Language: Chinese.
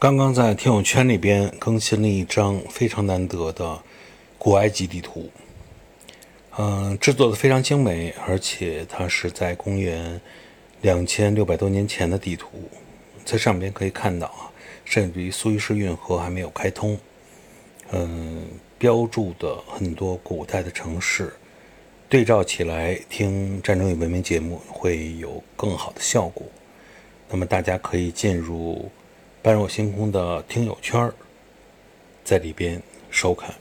刚刚在听友圈里边更新了一张非常难得的古埃及地图，嗯，制作的非常精美，而且它是在公元两千六百多年前的地图，在上边可以看到啊，甚至于苏伊士运河还没有开通，嗯，标注的很多古代的城市，对照起来听《战争与文明》节目会有更好的效果。那么大家可以进入。般若星空的听友圈在里边收看。